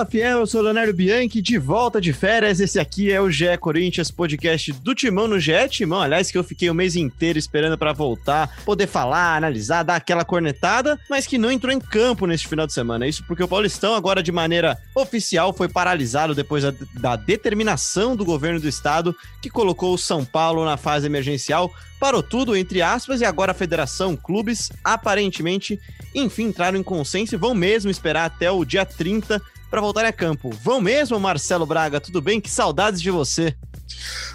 Fala Fiel, eu sou Leonardo Bianchi, de volta de férias. Esse aqui é o GE Corinthians podcast do Timão no GE Timão. Aliás, que eu fiquei o mês inteiro esperando para voltar, poder falar, analisar, dar aquela cornetada, mas que não entrou em campo neste final de semana. Isso porque o Paulistão, agora de maneira oficial, foi paralisado depois da, da determinação do governo do estado que colocou o São Paulo na fase emergencial. Parou tudo, entre aspas, e agora a federação, clubes, aparentemente, enfim, entraram em consenso e vão mesmo esperar até o dia 30 para voltar a campo. Vão mesmo, Marcelo Braga? Tudo bem? Que saudades de você.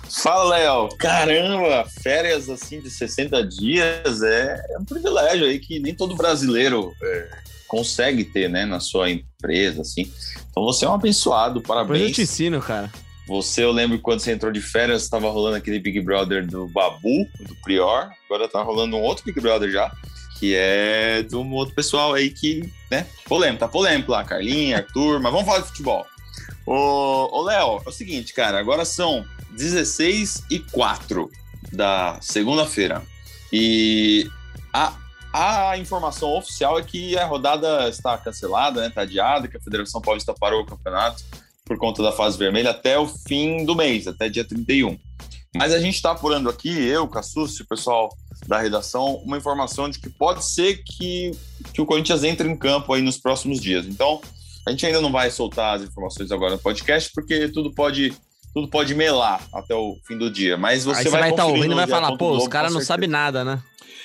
Fala, Léo. Caramba, férias assim de 60 dias é, um privilégio aí que nem todo brasileiro é, consegue ter, né, na sua empresa, assim. Então você é um abençoado, parabéns. Depois eu te ensino, cara. Você, eu lembro quando você entrou de férias, estava rolando aquele Big Brother do Babu, do Prior. Agora tá rolando um outro Big Brother já que é de um outro pessoal aí que, né, polêmico, tá polêmico lá, Carlinha, Arthur, mas vamos falar de futebol. Ô, Léo, é o seguinte, cara, agora são 16 e 4 da segunda-feira e a, a informação oficial é que a rodada está cancelada, né, tá adiada, que a Federação Paulista parou o campeonato por conta da fase vermelha até o fim do mês, até dia 31. Mas a gente está apurando aqui, eu, Cassucci, o pessoal da redação, uma informação de que pode ser que, que o Corinthians entre em campo aí nos próximos dias. Então, a gente ainda não vai soltar as informações agora no podcast, porque tudo pode tudo pode melar até o fim do dia. Mas você, Aí vai estar tá ouvindo e vai falar, pô, os caras não sabem nada, né?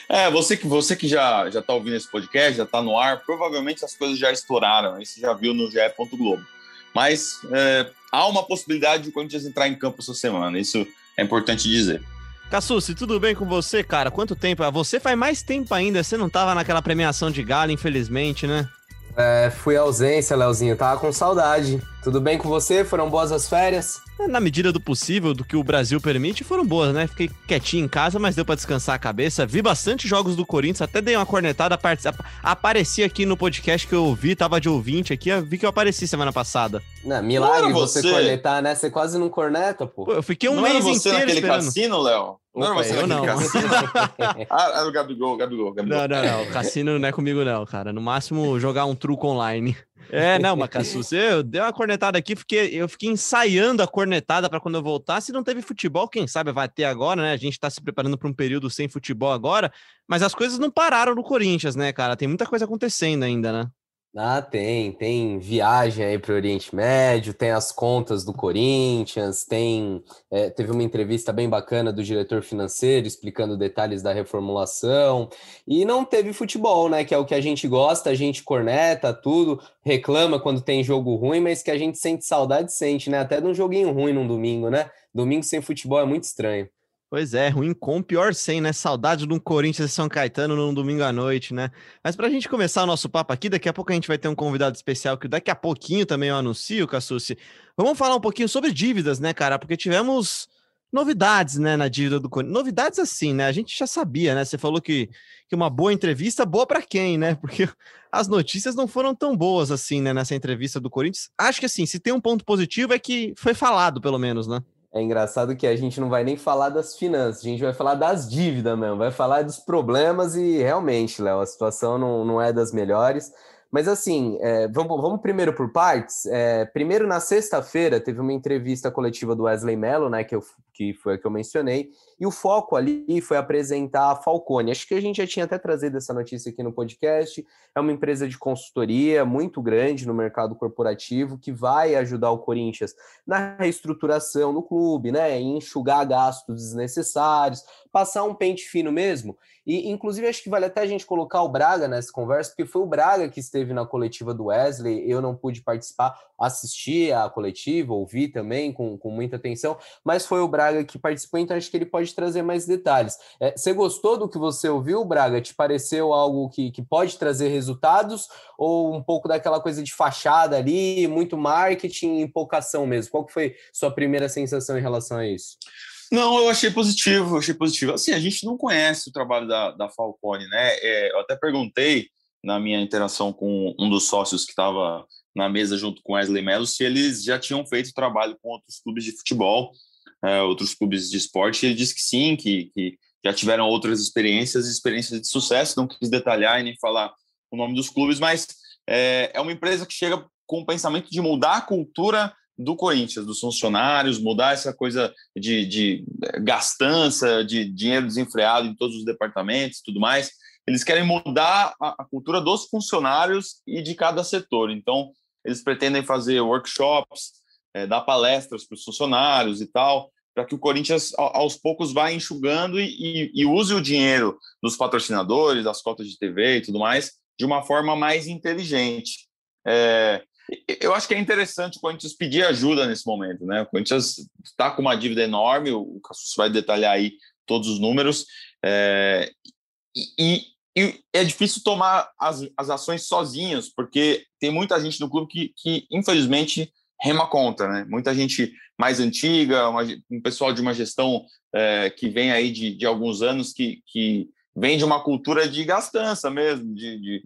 É, você que, você que já, já tá ouvindo esse podcast, já tá no ar, provavelmente as coisas já estouraram, aí você já viu no GE. Globo. Mas é, há uma possibilidade de o Corinthians entrar em campo essa semana, isso é importante dizer. Cassucci, tudo bem com você, cara? Quanto tempo? Ah, Você faz mais tempo ainda, você não tava naquela premiação de gala, infelizmente, né? É, fui ausência, Leozinho. Tava com saudade. Tudo bem com você? Foram boas as férias? Na medida do possível, do que o Brasil permite, foram boas, né? Fiquei quietinho em casa, mas deu pra descansar a cabeça. Vi bastante jogos do Corinthians, até dei uma cornetada, apare- ap- apareci aqui no podcast que eu ouvi, tava de ouvinte aqui, vi que eu apareci semana passada. Não, milagre você você. cornetar, né? Você quase não corneta, pô. Pô, eu fiquei um não mês era você inteiro naquele esperando. cassino, Léo? Não era você eu não. cassino? ah, era o Gabigol, Gabigol, Gabigol. Não, não, não. Cassino não é comigo, não, cara. No máximo, jogar um truco online. É, não, Macassus, eu dei uma cornetada aqui, porque eu fiquei ensaiando a cornetada para quando eu voltar. Se não teve futebol, quem sabe vai ter agora, né? A gente tá se preparando para um período sem futebol agora, mas as coisas não pararam no Corinthians, né, cara? Tem muita coisa acontecendo ainda, né? Ah, tem. Tem viagem aí pro Oriente Médio, tem as contas do Corinthians, tem. é, teve uma entrevista bem bacana do diretor financeiro explicando detalhes da reformulação. E não teve futebol, né? Que é o que a gente gosta, a gente corneta tudo, reclama quando tem jogo ruim, mas que a gente sente saudade, sente, né? Até de um joguinho ruim num domingo, né? Domingo sem futebol é muito estranho. Pois é, ruim com, pior sem, né? Saudade de um Corinthians e São Caetano num domingo à noite, né? Mas pra gente começar o nosso papo aqui, daqui a pouco a gente vai ter um convidado especial que daqui a pouquinho também eu anuncio, Cassucci. Vamos falar um pouquinho sobre dívidas, né, cara? Porque tivemos novidades, né, na dívida do Corinthians. Novidades assim, né? A gente já sabia, né? Você falou que, que uma boa entrevista, boa pra quem, né? Porque as notícias não foram tão boas assim, né, nessa entrevista do Corinthians. Acho que assim, se tem um ponto positivo é que foi falado, pelo menos, né? É engraçado que a gente não vai nem falar das finanças, a gente vai falar das dívidas mesmo, vai falar dos problemas e realmente, Léo, a situação não, não é das melhores. Mas assim, é, vamos, vamos primeiro por partes. É, primeiro, na sexta-feira, teve uma entrevista coletiva do Wesley Mello, né, que, eu, que foi a que eu mencionei, e o foco ali foi apresentar a Falcone. Acho que a gente já tinha até trazido essa notícia aqui no podcast. É uma empresa de consultoria muito grande no mercado corporativo que vai ajudar o Corinthians na reestruturação do clube, né, em enxugar gastos desnecessários, passar um pente fino mesmo. E, inclusive, acho que vale até a gente colocar o Braga nessa conversa, porque foi o Braga que esteve na coletiva do Wesley. Eu não pude participar, assistir a coletiva, ouvi também com, com muita atenção, mas foi o Braga que participou, então acho que ele pode trazer mais detalhes. É, você gostou do que você ouviu, Braga? Te pareceu algo que, que pode trazer resultados ou um pouco daquela coisa de fachada ali, muito marketing e pouca ação mesmo? Qual que foi sua primeira sensação em relação a isso? Não, eu achei positivo, achei positivo. Assim, a gente não conhece o trabalho da, da Falcone, né? É, eu até perguntei na minha interação com um dos sócios que estava na mesa junto com Wesley Mello se eles já tinham feito trabalho com outros clubes de futebol, é, outros clubes de esporte. E ele disse que sim, que, que já tiveram outras experiências, experiências de sucesso. Não quis detalhar e nem falar o nome dos clubes, mas é, é uma empresa que chega com o pensamento de mudar a cultura do Corinthians, dos funcionários, mudar essa coisa de, de gastança, de dinheiro desenfreado em todos os departamentos tudo mais. Eles querem mudar a, a cultura dos funcionários e de cada setor. Então, eles pretendem fazer workshops, é, dar palestras para os funcionários e tal, para que o Corinthians, aos poucos, vá enxugando e, e, e, use o dinheiro dos patrocinadores, das cotas de TV e tudo mais, de uma forma mais inteligente. É, eu acho que é interessante o Corinthians pedir ajuda nesse momento, né? O Corinthians está com uma dívida enorme, o Cassus vai detalhar aí todos os números, é, e, e, é difícil tomar as, as ações sozinhos, porque tem muita gente no clube que, que infelizmente, rema contra, né? Muita gente mais antiga, uma, um pessoal de uma gestão é, que vem aí de, de alguns anos que, que vem de uma cultura de gastança mesmo, de, de,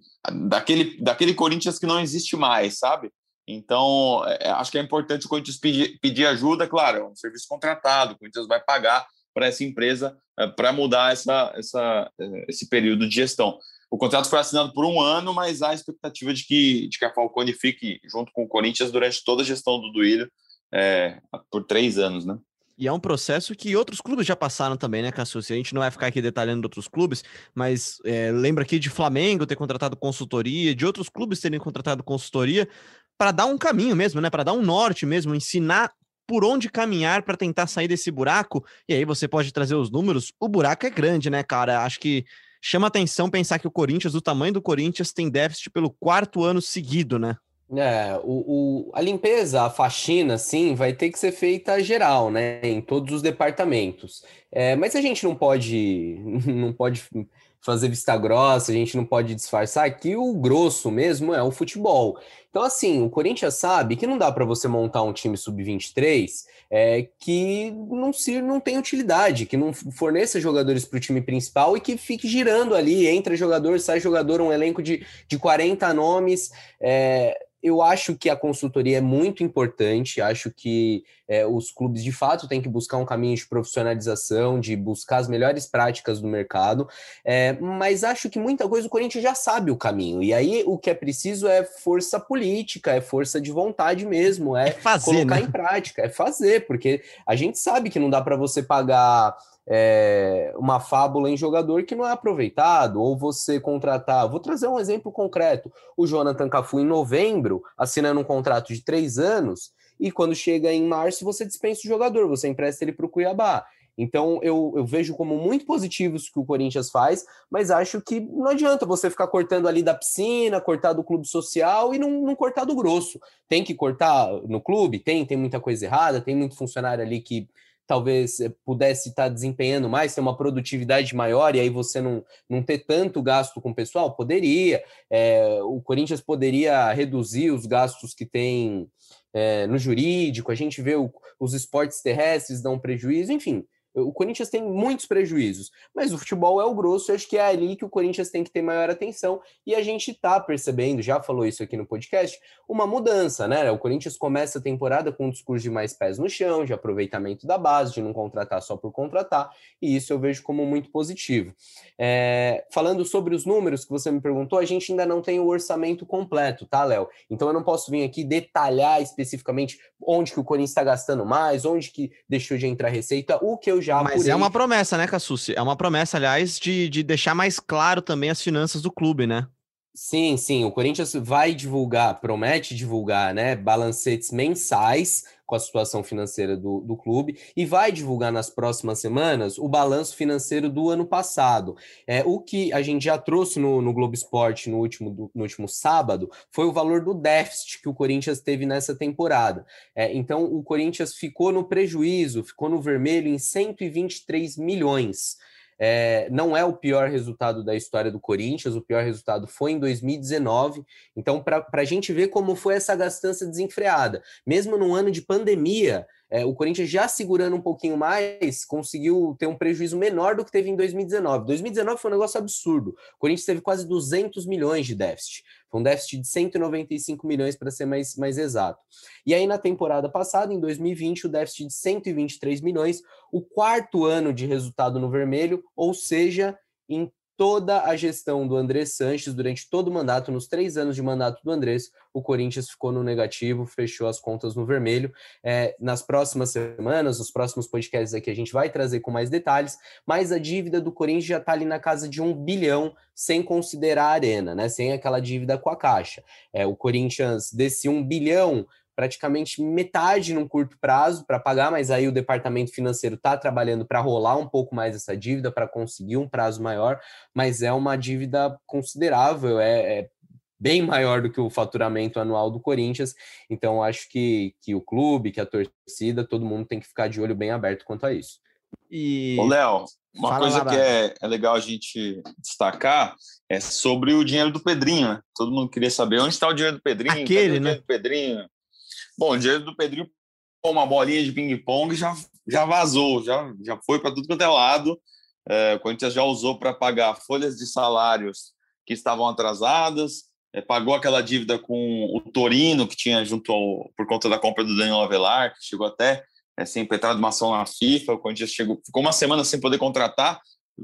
daquele, daquele Corinthians que não existe mais, sabe? Então, é, acho que é importante o Corinthians pedir, pedir ajuda, claro, é um serviço contratado, o Corinthians vai pagar para essa empresa é, para mudar essa, essa, é, esse período de gestão. O contrato foi assinado por um ano, mas há a expectativa de que, de que a Falcone fique junto com o Corinthians durante toda a gestão do Duílio é, por três anos, né? E é um processo que outros clubes já passaram também, né, Cassucci? A gente não vai ficar aqui detalhando outros clubes, mas é, lembra aqui de Flamengo ter contratado consultoria, de outros clubes terem contratado consultoria para dar um caminho mesmo, né? Para dar um norte mesmo, ensinar por onde caminhar para tentar sair desse buraco. E aí você pode trazer os números. O buraco é grande, né, cara? Acho que chama atenção pensar que o Corinthians, do tamanho do Corinthians, tem déficit pelo quarto ano seguido, né? É, o, o, a limpeza, a faxina, sim, vai ter que ser feita geral, né? Em todos os departamentos. É, mas a gente não pode, não pode fazer vista grossa, a gente não pode disfarçar que o grosso mesmo é o futebol. Então, assim, o Corinthians sabe que não dá para você montar um time sub-23 é, que não, se, não tem utilidade, que não forneça jogadores para o time principal e que fique girando ali, entra jogador, sai jogador, um elenco de, de 40 nomes. É, eu acho que a consultoria é muito importante, acho que é, os clubes de fato têm que buscar um caminho de profissionalização, de buscar as melhores práticas do mercado, é, mas acho que muita coisa o Corinthians já sabe o caminho, e aí o que é preciso é força política, é força de vontade mesmo, é, é fazer, colocar né? em prática, é fazer, porque a gente sabe que não dá para você pagar é, uma fábula em jogador que não é aproveitado, ou você contratar. Vou trazer um exemplo concreto: o Jonathan Cafu, em novembro, assinando um contrato de três anos, e quando chega em março, você dispensa o jogador, você empresta ele para o Cuiabá. Então eu, eu vejo como muito positivo isso que o Corinthians faz, mas acho que não adianta você ficar cortando ali da piscina, cortar do clube social e não, não cortar do grosso. Tem que cortar no clube? Tem, tem muita coisa errada, tem muito funcionário ali que talvez eh, pudesse estar desempenhando mais, ter uma produtividade maior e aí você não, não ter tanto gasto com o pessoal? Poderia. É, o Corinthians poderia reduzir os gastos que tem é, no jurídico, a gente vê o, os esportes terrestres dão prejuízo, enfim. O Corinthians tem muitos prejuízos, mas o futebol é o grosso, e acho que é ali que o Corinthians tem que ter maior atenção, e a gente está percebendo, já falou isso aqui no podcast, uma mudança, né? O Corinthians começa a temporada com um discurso de mais pés no chão, de aproveitamento da base, de não contratar só por contratar, e isso eu vejo como muito positivo. É, falando sobre os números que você me perguntou, a gente ainda não tem o orçamento completo, tá, Léo? Então eu não posso vir aqui detalhar especificamente onde que o Corinthians está gastando mais, onde que deixou de entrar receita, o que eu já Mas apurei. é uma promessa, né, Cassucci? É uma promessa, aliás, de, de deixar mais claro também as finanças do clube, né? Sim, sim. O Corinthians vai divulgar, promete divulgar, né, balancetes mensais com a situação financeira do, do clube e vai divulgar nas próximas semanas o balanço financeiro do ano passado. É, o que a gente já trouxe no, no Globo Esporte no último, no último sábado foi o valor do déficit que o Corinthians teve nessa temporada. É, então, o Corinthians ficou no prejuízo, ficou no vermelho em 123 milhões. É, não é o pior resultado da história do Corinthians, o pior resultado foi em 2019. Então, para a gente ver como foi essa gastança desenfreada, mesmo num ano de pandemia, é, o Corinthians já segurando um pouquinho mais, conseguiu ter um prejuízo menor do que teve em 2019. 2019 foi um negócio absurdo. O Corinthians teve quase 200 milhões de déficit. Foi um déficit de 195 milhões, para ser mais, mais exato. E aí, na temporada passada, em 2020, o déficit de 123 milhões, o quarto ano de resultado no vermelho, ou seja, em toda a gestão do André Sanches, durante todo o mandato, nos três anos de mandato do Andrés, o Corinthians ficou no negativo, fechou as contas no vermelho. É, nas próximas semanas, nos próximos podcasts aqui, a gente vai trazer com mais detalhes, mas a dívida do Corinthians já está ali na casa de um bilhão, sem considerar a arena, né? Sem aquela dívida com a Caixa. É, o Corinthians, desse um bilhão, praticamente metade num curto prazo para pagar, mas aí o departamento financeiro está trabalhando para rolar um pouco mais essa dívida, para conseguir um prazo maior, mas é uma dívida considerável, é, é, bem maior do que o faturamento anual do Corinthians, então acho que, que o clube, que a torcida, todo mundo tem que ficar de olho bem aberto quanto a isso. E... Ô, Léo, uma Fala coisa lá, que é, é, legal a gente destacar é sobre o dinheiro do Pedrinho, né? Todo mundo queria saber onde está o dinheiro do Pedrinho. Aquele, né? Do Pedrinho. Bom, o dinheiro do Pedrinho, uma bolinha de ping-pong já, já vazou, já, já foi para tudo quanto é lado. É, o Corinthians já usou para pagar folhas de salários que estavam atrasadas, é, pagou aquela dívida com o Torino, que tinha junto ao, por conta da compra do Daniel Avelar, que chegou até é, ser impetrado uma ação na FIFA. O Corinthians chegou, ficou uma semana sem poder contratar,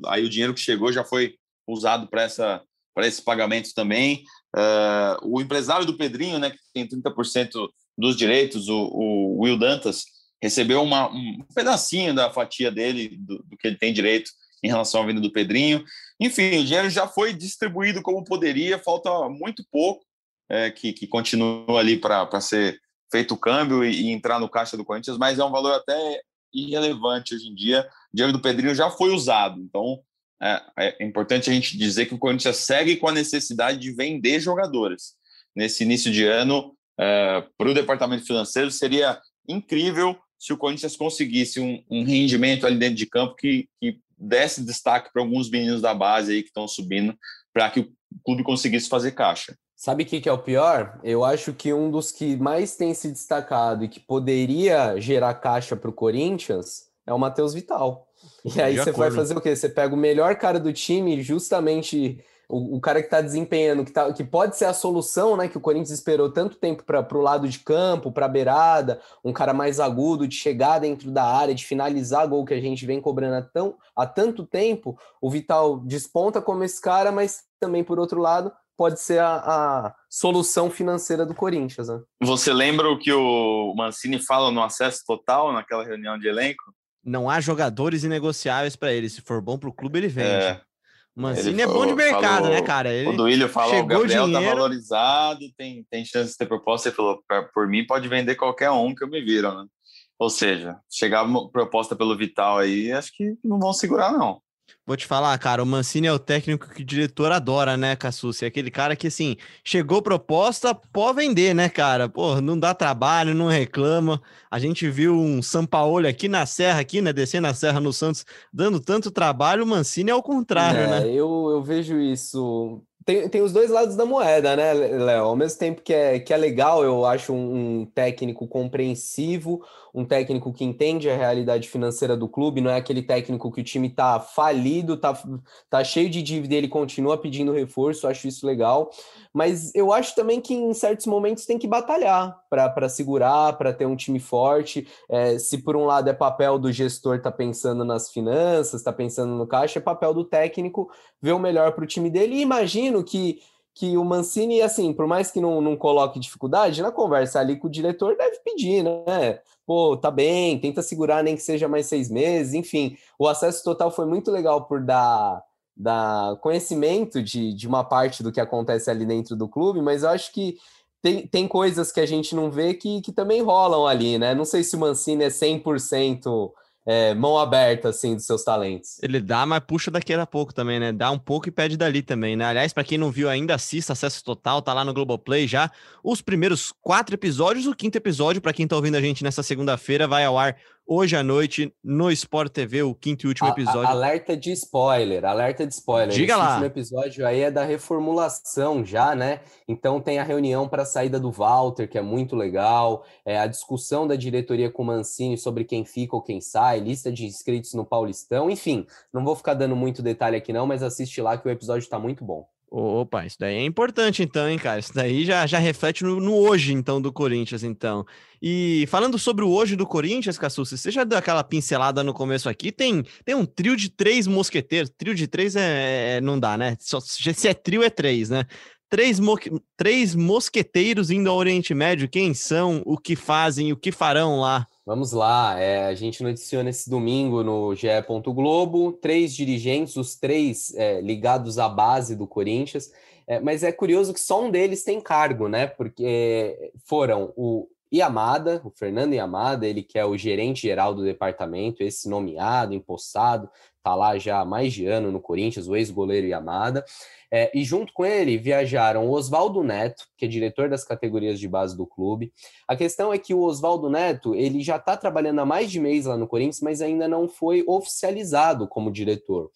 aí o dinheiro que chegou já foi usado para essa para esse pagamento também. Uh, o empresário do Pedrinho, né, que tem 30% dos direitos, o, o Will Dantas, recebeu uma, um pedacinho da fatia dele, do, do, que ele tem direito em relação à venda do Pedrinho. Enfim, o dinheiro já foi distribuído como poderia, falta muito pouco é, que, que continua ali para ser feito o câmbio e, e, entrar no caixa do Corinthians, mas é um valor até irrelevante hoje em dia. O dinheiro do Pedrinho já foi usado, então é, é importante a gente dizer que o Corinthians segue com a necessidade de vender jogadores. Nesse início de ano, é, para o departamento financeiro, seria incrível se o Corinthians conseguisse um, um rendimento ali dentro de campo que, que desse destaque para alguns meninos da base aí que estão subindo, para que o clube conseguisse fazer caixa. Sabe o que, que, é o pior? Eu acho que um dos que mais tem se destacado e que poderia gerar caixa para o Corinthians é o Matheus Vital. E aí você vai fazer o quê? Você pega o melhor cara do time, justamente o, o cara que está desempenhando, que, tá, que pode ser a solução, né? Que o Corinthians esperou tanto tempo para o lado de campo, para a beirada, um cara mais agudo, de chegar dentro da área, de finalizar gol que a gente vem cobrando há, tão, há tanto tempo. O Vital desponta como esse cara, mas também, por outro lado, pode ser a, a, solução financeira do Corinthians. Né? Você lembra o que o Mancini fala no acesso total naquela reunião de elenco? Não há jogadores inegociáveis para ele. Se for bom para o clube, ele vende. É. Mancini é bom de mercado, falou, né, cara? Ele o Duílio falou, o Gabriel tá dinheiro... tá valorizado, tem, tem chance de ter proposta. Ele falou, por mim pode vender qualquer um que eu me viro, né? Ou seja, chegar proposta pelo Vital aí, acho que não vão segurar, não. Vou te falar, cara, o Mancini é o técnico que o diretor adora, né, Cassucci? É aquele cara que, assim, chegou proposta, pode vender, né, cara? Pô, não dá trabalho, não reclama. A gente viu um Sampaoli aqui na Serra, aqui, né, descendo a Serra no Santos, dando tanto trabalho, o Mancini é o contrário, é, né? Eu, eu vejo isso tem, tem os dois lados da moeda, né, Léo? Ao mesmo tempo que é, que é legal, eu acho um, um, técnico compreensivo, um técnico que entende a realidade financeira do clube, não é aquele técnico que o time tá falido, tá, tá cheio de dívida ele continua pedindo reforço, acho isso legal. Mas eu acho também que em certos momentos tem que batalhar para segurar, para ter um time forte. É, se por um lado é papel do gestor tá pensando nas finanças, tá pensando no caixa, é papel do técnico ver o melhor para o time dele. E imagino que que o Mancini, assim, por mais que não, não coloque dificuldade, na conversa ali com o diretor deve pedir, né? Pô, tá bem, tenta segurar nem que seja mais seis meses, enfim. O acesso total foi muito legal por dar da conhecimento de, de uma parte do que acontece ali dentro do clube, mas eu acho que tem, tem coisas que a gente não vê que, que também rolam ali, né? Não sei se o Mancini é 100% é, mão aberta, assim, dos seus talentos. Ele dá, mas puxa daqui a pouco também, né? Dá um pouco e pede dali também, né? Aliás, para quem não viu ainda, assista Acesso Total, tá lá no Globoplay já. Os primeiros quatro episódios, o quinto episódio, para quem tá ouvindo a gente nessa segunda-feira, vai ao ar hoje à noite no Sport TV, o quinto e último episódio. A, a, alerta de spoiler, alerta de spoiler. Diga Esse lá. último episódio aí é da reformulação já, né? Então tem a reunião para a saída do Walter, que é muito legal, é a discussão da diretoria com o Mancini sobre quem fica ou quem sai, lista de inscritos no Paulistão, enfim, não vou ficar dando muito detalhe aqui não, mas assiste lá que o episódio está muito bom. Opa, isso daí é importante então, hein, cara? Isso daí já, já reflete no, no hoje, então, do Corinthians, então. E falando sobre o hoje do Corinthians, Cassucci, você já deu aquela pincelada no começo aqui, tem, tem um trio de três mosqueteiros. Trio de três é, é não dá, né? Só, se é trio, é três, né? Três, mo três mosqueteiros indo ao Oriente Médio, quem são, o que fazem, o que farão lá? Vamos lá, é, a gente noticiou nesse domingo no GE. Globo três dirigentes, os três é, ligados à base do Corinthians, é, mas é curioso que só um deles tem cargo, né? Porque foram o Yamada, o Fernando Yamada, ele que é o gerente geral do departamento, esse nomeado, empossado, tá lá já há mais de ano no Corinthians, o ex-goleiro Yamada. É, e junto com ele viajaram o Oswaldo Neto, que é diretor das categorias de base do clube. A questão é que o Oswaldo Neto ele já está trabalhando há mais de mês lá no Corinthians, mas ainda não foi oficializado como diretor.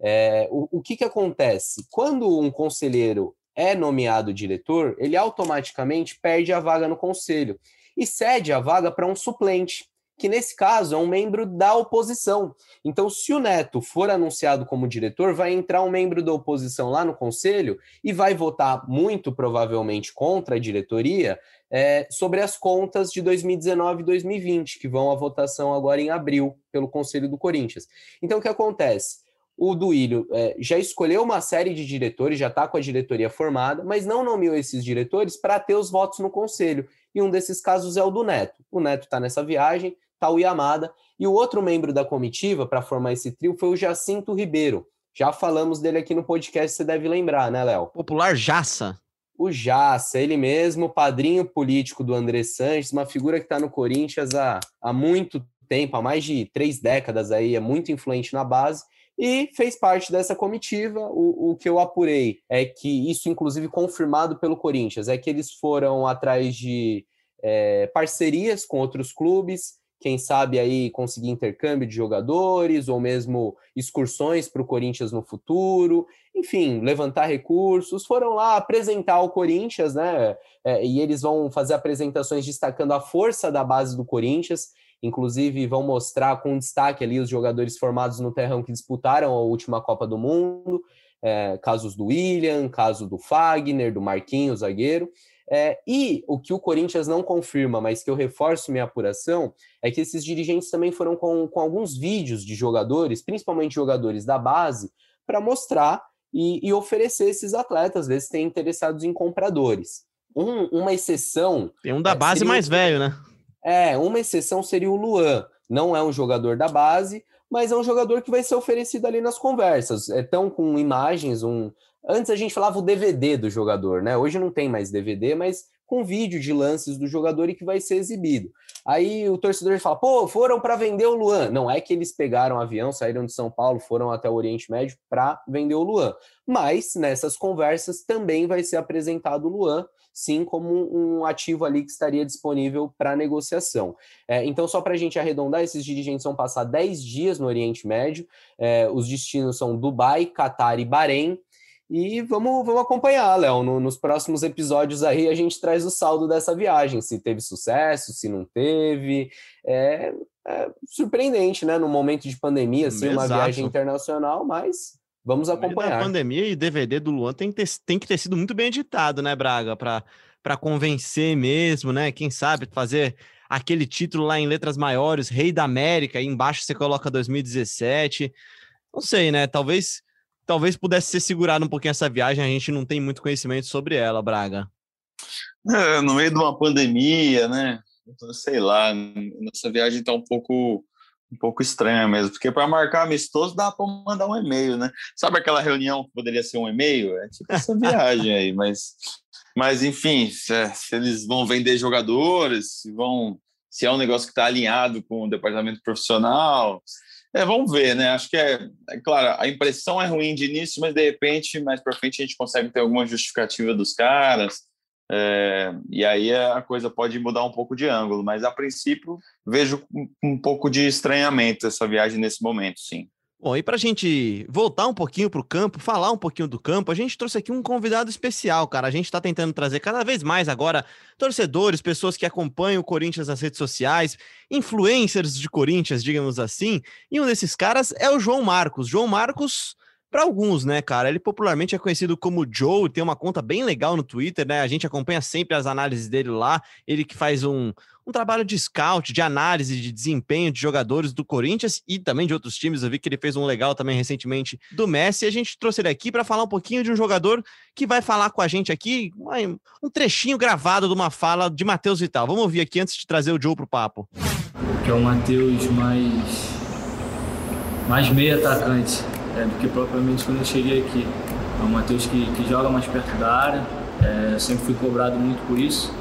É, o, o que, que acontece? Quando um conselheiro é nomeado diretor, ele automaticamente perde a vaga no conselho e cede a vaga para um suplente que nesse caso é um membro da oposição. Então, se o Neto for anunciado como diretor, vai entrar um membro da oposição lá no conselho e vai votar muito provavelmente contra a diretoria é, sobre as contas de 2019 e 2020, que vão à votação agora em abril pelo Conselho do Corinthians. Então, o que acontece? O Duílio é, já escolheu uma série de diretores, já está com a diretoria formada, mas não nomeou esses diretores para ter os votos no conselho. E um desses casos é o do Neto. O Neto está nessa viagem, está o Yamada. E o outro membro da comitiva para formar esse trio foi o Jacinto Ribeiro. Já falamos dele aqui no podcast, você deve lembrar, né, Léo? Popular Jaça. O Jaça, ele mesmo, padrinho político do André Sanches, uma figura que está no Corinthians há, há muito tempo, há mais de três décadas aí, é muito influente na base e fez parte dessa comitiva. O, o, que eu apurei é que isso, inclusive, confirmado pelo Corinthians, é que eles foram atrás de é, parcerias com outros clubes, quem sabe aí conseguir intercâmbio de jogadores ou mesmo excursões para o Corinthians no futuro, enfim, levantar recursos, foram lá apresentar o Corinthians, né? É, e eles vão fazer apresentações destacando a força da base do Corinthians, inclusive vão mostrar com destaque ali os jogadores formados no terrão que disputaram a última Copa do Mundo, é, casos do William, caso do Fagner, do Marquinhos, zagueiro. É, e o que o Corinthians não confirma, mas que eu reforço minha apuração, é que esses dirigentes também foram com, com alguns vídeos de jogadores, principalmente jogadores da base, para mostrar e, e, oferecer esses atletas, às vezes tem interessados em compradores. Um, uma exceção. Tem um da é, base mais velho, né? É, uma exceção seria o Luan. Não é um jogador da base, mas é um jogador que vai ser oferecido ali nas conversas. Estão é, com imagens, um, Antes a gente falava o DVD do jogador, né? Hoje não tem mais DVD, mas com vídeo de lances do jogador e que vai ser exibido. Aí o torcedor fala: pô, foram para vender o Luan. Não é que eles pegaram um avião, saíram de São Paulo, foram até o Oriente Médio para vender o Luan. Mas nessas conversas também vai ser apresentado o Luan, sim, como um ativo ali que estaria disponível para negociação. É, então, só para a gente arredondar, esses dirigentes vão passar 10 dias no Oriente Médio. É, os destinos são Dubai, Catar e Bahrein. E vamos, vamos acompanhar, Léo. No, nos próximos episódios aí a gente traz o saldo dessa viagem, se teve sucesso, se não teve. É, é surpreendente, né? No momento de pandemia, assim, uma viagem internacional, mas vamos acompanhar. A pandemia e DVD do Luan tem que ter, tem que ter sido muito bem editado, né, Braga? Para convencer mesmo, né? Quem sabe fazer aquele título lá em letras maiores, Rei da América, aí embaixo você coloca 2017. Não sei, né? Talvez talvez pudesse ser segurado um pouquinho essa viagem, a gente não tem muito conhecimento sobre ela, Braga. É, no meio de uma pandemia, né? Sei lá, nossa viagem tá um pouco um pouco estranha mesmo, porque para marcar amistoso dá para mandar um e-mail, né? Sabe aquela reunião que poderia ser um e-mail? É tipo essa viagem aí, mas mas enfim, se, se, eles vão vender jogadores, se vão se é um negócio que está alinhado com o departamento profissional, é, vamos ver, né? Acho que é, é, claro, a impressão é ruim de início, mas de repente, mais para frente, a gente consegue ter alguma justificativa dos caras. É, e aí a coisa pode mudar um pouco de ângulo, mas a princípio vejo um, pouco de estranhamento essa viagem nesse momento, sim. Bom, e para a gente voltar um pouquinho para o campo, falar um pouquinho do campo, a gente trouxe aqui um convidado especial, cara. A gente está tentando trazer cada vez mais agora torcedores, pessoas que acompanham o Corinthians nas redes sociais, influencers de Corinthians, digamos assim. E um desses caras é o João Marcos. João Marcos para alguns, né, cara? Ele popularmente é conhecido como Joe, tem uma conta bem legal no Twitter, né? A gente acompanha sempre as análises dele lá. Ele que faz um, um trabalho de scout, de análise de desempenho de jogadores do Corinthians e também de outros times. Eu vi que ele fez um legal também recentemente do Messi. A gente trouxe ele aqui para falar um pouquinho de um jogador que vai falar com a gente aqui, um trechinho gravado de uma fala de Matheus Vital. Vamos ouvir aqui antes de trazer o Joe pro papo. Que é o Matheus mais mais meio atacante é, do que propriamente quando eu cheguei aqui. É um Matheus que, que joga mais perto da área, é, sempre fui cobrado muito por isso.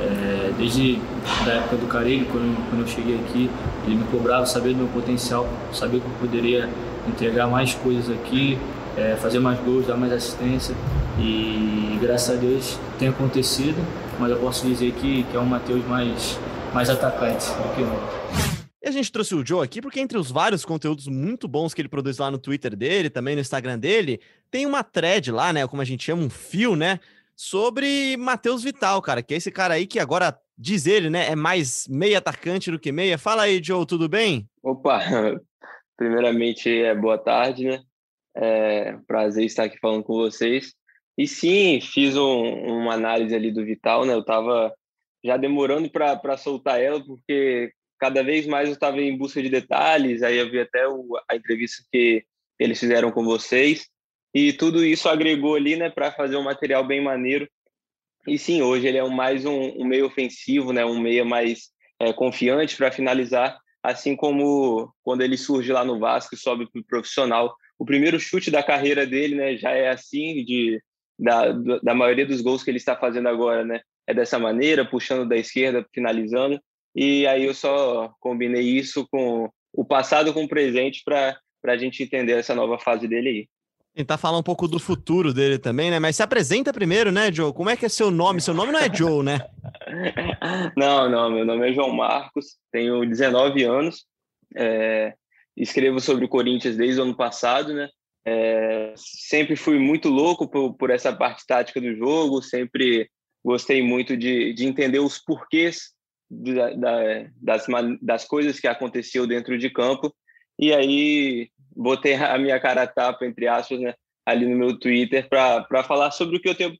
É, desde a época do Carelli, quando, quando eu cheguei aqui, ele me cobrava, sabia do meu potencial, sabia que eu poderia entregar mais coisas aqui, é, fazer mais gols, dar mais assistência. E graças a Deus tem acontecido, mas eu posso dizer que, que é um Matheus mais, mais atacante do que não. A gente trouxe o Joe aqui porque, entre os vários conteúdos muito bons que ele produz lá no Twitter dele, também no Instagram dele, tem uma thread lá, né? Como a gente chama, um fio, né? Sobre Matheus Vital, cara, que é esse cara aí que agora, diz ele, né? É mais meia atacante do que meia. Fala aí, Joe, tudo bem? Opa, primeiramente, é boa tarde, né? É prazer estar aqui falando com vocês. E sim, fiz um, uma análise ali do Vital, né? Eu tava já demorando para soltar ela, porque cada vez mais eu estava em busca de detalhes, aí eu vi até o, a entrevista que eles fizeram com vocês, e tudo isso agregou ali, né, para fazer um material bem maneiro. E sim, hoje ele é mais um, um meio ofensivo, né, um meio mais é, confiante para finalizar, assim como quando ele surge lá no Vasco e sobe para o profissional. O primeiro chute da carreira dele, né, já é assim, de, da, da maioria dos gols que ele está fazendo agora, né, é dessa maneira, puxando da esquerda, finalizando. E aí eu só combinei isso com o passado com o presente para a gente entender essa nova fase dele aí. Tentar falar um pouco do futuro dele também, né? Mas se apresenta primeiro, né, Joe? Como é que é seu nome? Seu nome não é Joe, né? não, não. Meu nome é João Marcos, tenho 19 anos, é, escrevo sobre o Corinthians desde o ano passado, né? É, sempre fui muito louco por, por essa parte tática do jogo, sempre gostei muito de, de entender os porquês da, da, das, das coisas que aconteceu dentro de campo. E aí botei a minha cara tapa, entre aspas, né, ali no meu Twitter para falar sobre o que eu tenho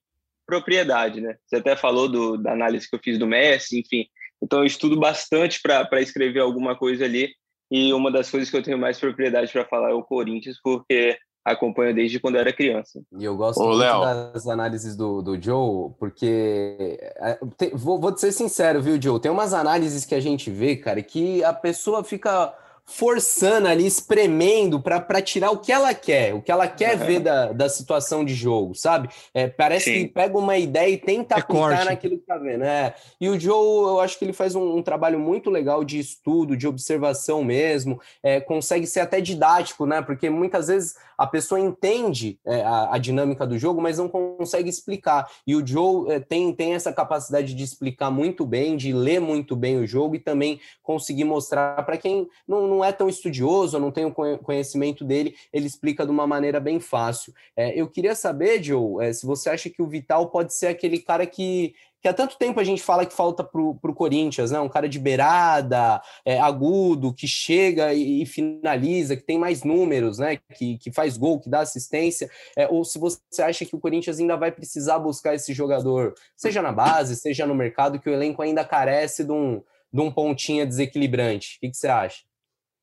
propriedade. Né? Você até falou do, da análise que eu fiz do Messi, enfim. Então eu estudo bastante para escrever alguma coisa ali. E uma das coisas que eu tenho mais propriedade para falar é o Corinthians, porque acompanho desde quando eu era criança. E eu gosto Ô, muito Léo. das análises do, do Joe, porque é, vou, vou ser sincero, viu, Joe? Tem umas análises que a gente vê, cara, que a pessoa fica forçando ali, espremendo para tirar o que ela quer, o que ela quer uhum. ver da, da situação de jogo, sabe? É, parece Sim. que pega uma ideia e tenta é aplicar corte. naquilo que tá vendo. É. E o Joe, eu acho que ele faz um, um trabalho muito legal de estudo, de observação mesmo, é, consegue ser até didático, né? Porque muitas vezes a pessoa entende é, a, a, dinâmica do jogo, mas não consegue explicar. E o Joe é, tem, tem essa capacidade de explicar muito bem, de ler muito bem o jogo e também conseguir mostrar para quem não, não é tão estudioso, não tem o conhecimento dele, ele explica de uma maneira bem fácil. É, eu queria saber, Joe, é, se você acha que o Vital pode ser aquele cara que que há tanto tempo a gente fala que falta para o Corinthians, né? Um cara de beirada, é, agudo, que chega e, e, finaliza, que tem mais números, né? Que, que faz gol, que dá assistência. É, ou se você acha que o Corinthians ainda vai precisar buscar esse jogador, seja na base, seja no mercado, que o elenco ainda carece de um, de um pontinha desequilibrante. O que, que você acha?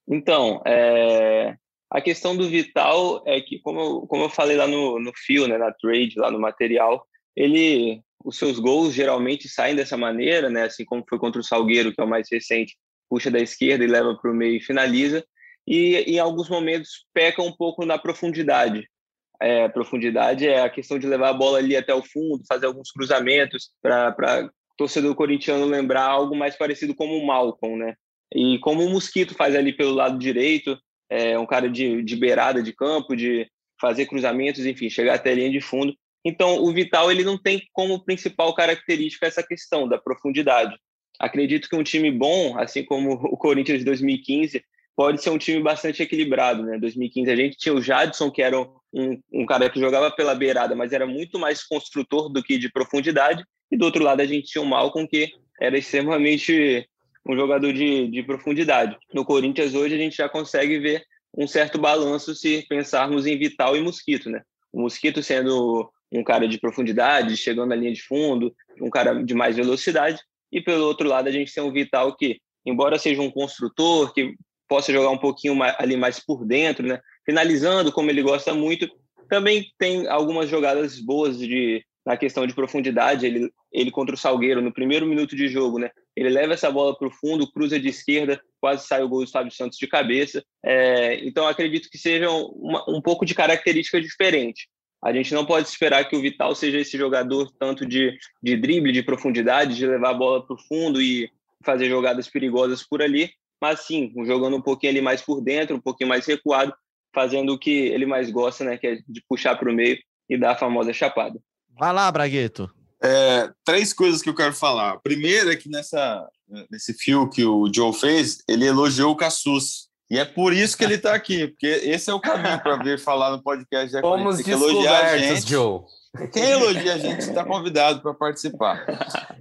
Então, é, a questão do Vital é que, como eu, como eu falei lá no, no fio, né, na trade, lá no material, ele os seus gols geralmente saem dessa maneira, né? Assim como foi contra o Salgueiro, que é o mais recente, puxa da esquerda e leva para o meio e finaliza. E em alguns momentos peca um pouco na profundidade. É, profundidade é a questão de levar a bola ali até o fundo, fazer alguns cruzamentos para torcedor corintiano lembrar algo mais parecido como o Malcolm, né? E como o Mosquito faz ali pelo lado direito, é um cara de, de beirada de campo, de fazer cruzamentos, enfim, chegar até a linha de fundo. Então, o Vital ele não tem como principal característica essa questão da profundidade. Acredito que um time bom, assim como o Corinthians de 2015, pode ser um time bastante equilibrado. Né? 2015 a gente tinha o Jadson, que era um, um cara que jogava pela beirada, mas era muito mais construtor do que de profundidade. E do outro lado a gente tinha o Malcom, que era extremamente um jogador de, de profundidade. No Corinthians hoje a gente já consegue ver um certo balanço se pensarmos em Vital e Mosquito, né? O Mosquito sendo um cara de profundidade, chegando na linha de fundo, um cara de mais velocidade, e pelo outro lado a gente tem um Vital que, embora seja um construtor, que possa jogar um pouquinho mais, ali mais por dentro, né? finalizando como ele gosta muito, também tem algumas jogadas boas de na questão de profundidade. Ele, ele contra o Salgueiro, no primeiro minuto de jogo, né? ele leva essa bola para o fundo, cruza de esquerda, quase sai o gol do Fábio Santos de cabeça. É, então acredito que seja uma, um pouco de característica diferente. A gente não pode esperar que o Vital seja esse jogador tanto de, de drible, de profundidade, de levar a bola para o fundo e fazer jogadas perigosas por ali, mas sim, jogando um pouquinho ali mais por dentro, um pouquinho mais recuado, fazendo o que ele mais gosta, né, que é de puxar para o meio e dar a famosa chapada. Vai lá, Bragueto. É, três coisas que eu quero falar. Primeiro é que nessa, nesse fio que o Joe fez, ele elogiou o Cassus. E é por isso que ele está aqui, porque esse é o caminho para vir falar no podcast. É Fomos descobertos, Joe. Quem elogia a gente está convidado para participar.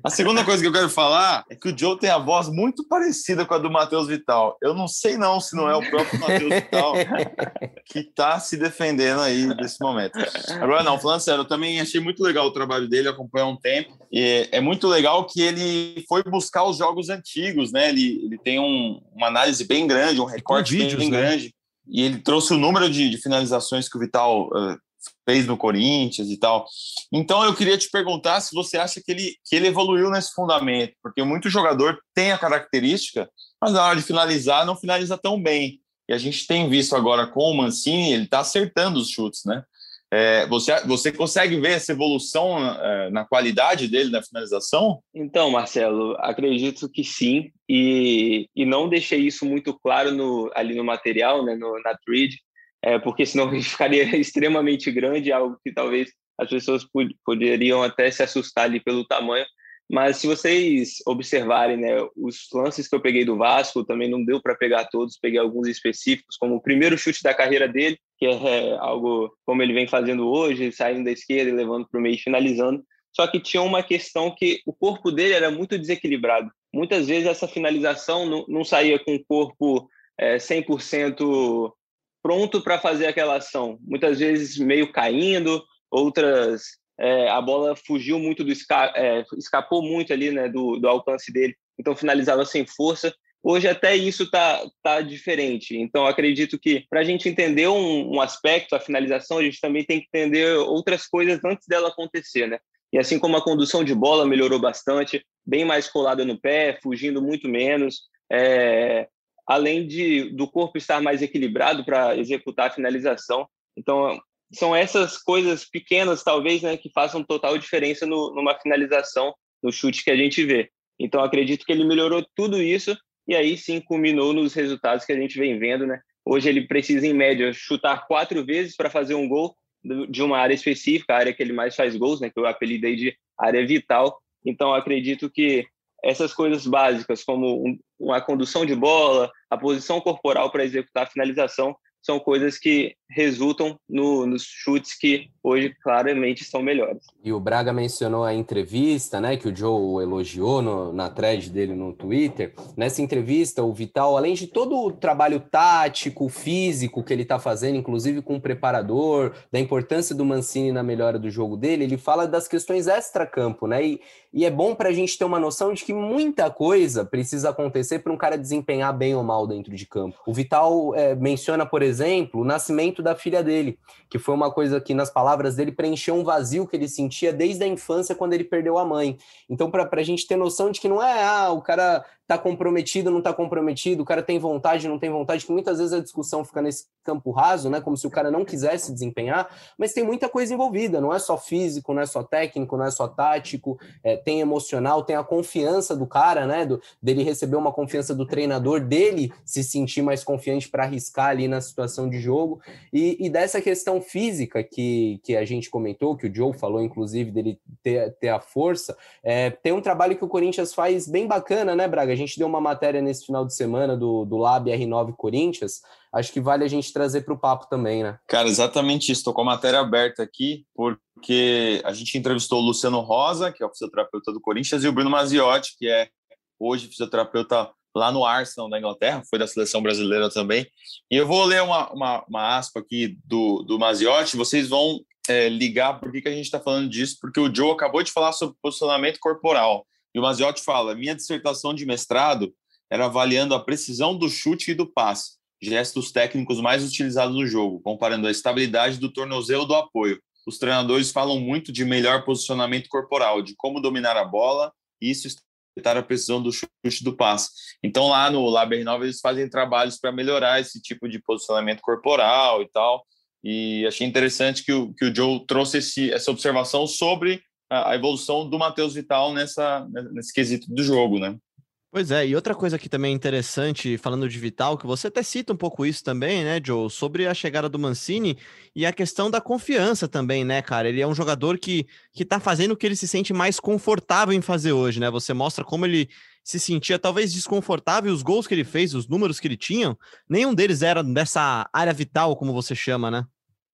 A segunda coisa que eu quero falar é que o Joe tem a voz muito parecida com a do Matheus Vital. Eu não sei não se não é o próprio Matheus Vital que está se defendendo aí desse momento. Agora não, falando sério, eu também achei muito legal o trabalho dele, acompanhei um tempo. E é muito legal que ele foi buscar os jogos antigos, né? Ele, ele tem um, uma análise bem grande, um recorte vídeos, bem né? grande. E ele trouxe o número de, de finalizações que o Vital uh, fez no Corinthians e tal. Então eu queria te perguntar se você acha que ele, que ele evoluiu nesse fundamento, porque muito jogador tem a característica, mas na hora de finalizar não finaliza tão bem. E a gente tem visto agora com o Mancini, ele está acertando os chutes, né? É, você, você consegue ver essa evolução é, na qualidade dele na finalização? Então, Marcelo, acredito que sim, e, e não deixei isso muito claro no, ali no material, né, no, na thread, é, porque senão ficaria extremamente grande, algo que talvez as pessoas poderiam até se assustar ali pelo tamanho. Mas se vocês observarem, né, os lances que eu peguei do Vasco, também não deu para pegar todos, peguei alguns específicos, como o primeiro chute da carreira dele, que é algo como ele vem fazendo hoje, saindo da esquerda e levando para o meio e finalizando. Só que tinha uma questão que o corpo dele era muito desequilibrado. Muitas vezes essa finalização não, não saía com o corpo é, 100% pronto para fazer aquela ação. Muitas vezes meio caindo, outras é, a bola fugiu muito do esca é, escapou muito ali, né, do, do alcance dele. Então finalizava sem força. Hoje até isso tá tá diferente. Então acredito que para a gente entender um, um, aspecto, a finalização, a gente também tem que entender outras coisas antes dela acontecer, né? E assim como a condução de bola melhorou bastante, bem mais colada no pé, fugindo muito menos, é, além de do corpo estar mais equilibrado para executar a finalização. Então, são essas coisas pequenas, talvez, né, que façam total diferença no, numa finalização, no chute que a gente vê. Então, acredito que ele melhorou tudo isso e aí sim culminou nos resultados que a gente vem vendo, né? Hoje ele precisa, em média, chutar quatro vezes para fazer um gol de uma área específica, a área que ele mais faz gols, né? Que eu apelidei de área vital. Então, acredito que essas coisas básicas, como uma condução de bola, a posição corporal para executar a finalização, são coisas que resultam no, nos chutes que hoje claramente são melhores. E o Braga mencionou a entrevista, né, que o Joe elogiou no, na thread dele no Twitter. Nessa entrevista, o Vital, além de todo o trabalho tático, físico que ele está fazendo, inclusive com o preparador, da importância do Mancini na melhora do jogo dele, ele fala das questões extra-campo, né? E, e é bom para a gente ter uma noção de que muita coisa precisa acontecer para um cara desempenhar bem ou mal dentro de campo. O Vital é, menciona, por exemplo, o nascimento da filha dele, que foi uma coisa que, nas palavras dele, preencheu um vazio que ele sentia desde a infância quando ele perdeu a mãe. Então, para a gente ter noção de que não é, ah, o cara tá comprometido, não tá comprometido, o cara tem vontade, não tem vontade, que muitas vezes a discussão fica nesse campo raso, né? Como se o cara não quisesse desempenhar, mas tem muita coisa envolvida, não é só físico, não é só técnico, não é só tático, é, tem emocional, tem a confiança do cara, né? Do, dele receber uma confiança do treinador, dele se sentir mais confiante para arriscar ali na situação de jogo, e, e, dessa questão física que, que a gente comentou, que o Joe falou, inclusive, dele ter, ter a força, é, tem um trabalho que o Corinthians faz bem bacana, né, Braga? Gente deu uma matéria nesse final de semana do, do Lab R9 Corinthians, acho que vale a gente trazer para o papo também, né? Cara, exatamente isso. Estou com a matéria aberta aqui, porque a gente entrevistou o Luciano Rosa, que é o fisioterapeuta do Corinthians, e o Bruno Maziotti, que é hoje fisioterapeuta lá no Arsenal da Inglaterra, foi da seleção brasileira também. E eu vou ler uma, uma, uma aspa aqui do, do Maziotti, vocês vão é, ligar por que, que a gente está falando disso, porque o Joe acabou de falar sobre posicionamento corporal. O Maziotti fala: minha dissertação de mestrado era avaliando a precisão do chute e do passe, gestos técnicos mais utilizados no jogo, comparando a estabilidade do tornozelo do apoio. Os treinadores falam muito de melhor posicionamento corporal, de como dominar a bola, e isso a precisão do chute do passe. Então, lá no Laber 9, eles fazem trabalhos para melhorar esse tipo de posicionamento corporal e tal. E achei interessante que o, que o Joe trouxe esse, essa observação sobre a, a evolução do Matheus Vital nessa, nesse quesito do jogo, né? Pois é, e outra coisa que também é interessante, falando de Vital, que você até cita um pouco isso também, né, Joe, sobre a chegada do Mancini e a questão da confiança também, né, cara? Ele é um jogador que, que tá fazendo o que ele se sente mais confortável em fazer hoje, né? Você mostra como ele se sentia talvez desconfortável, e os gols que ele fez, os números que ele tinha, nenhum deles era dessa área vital, como você chama, né?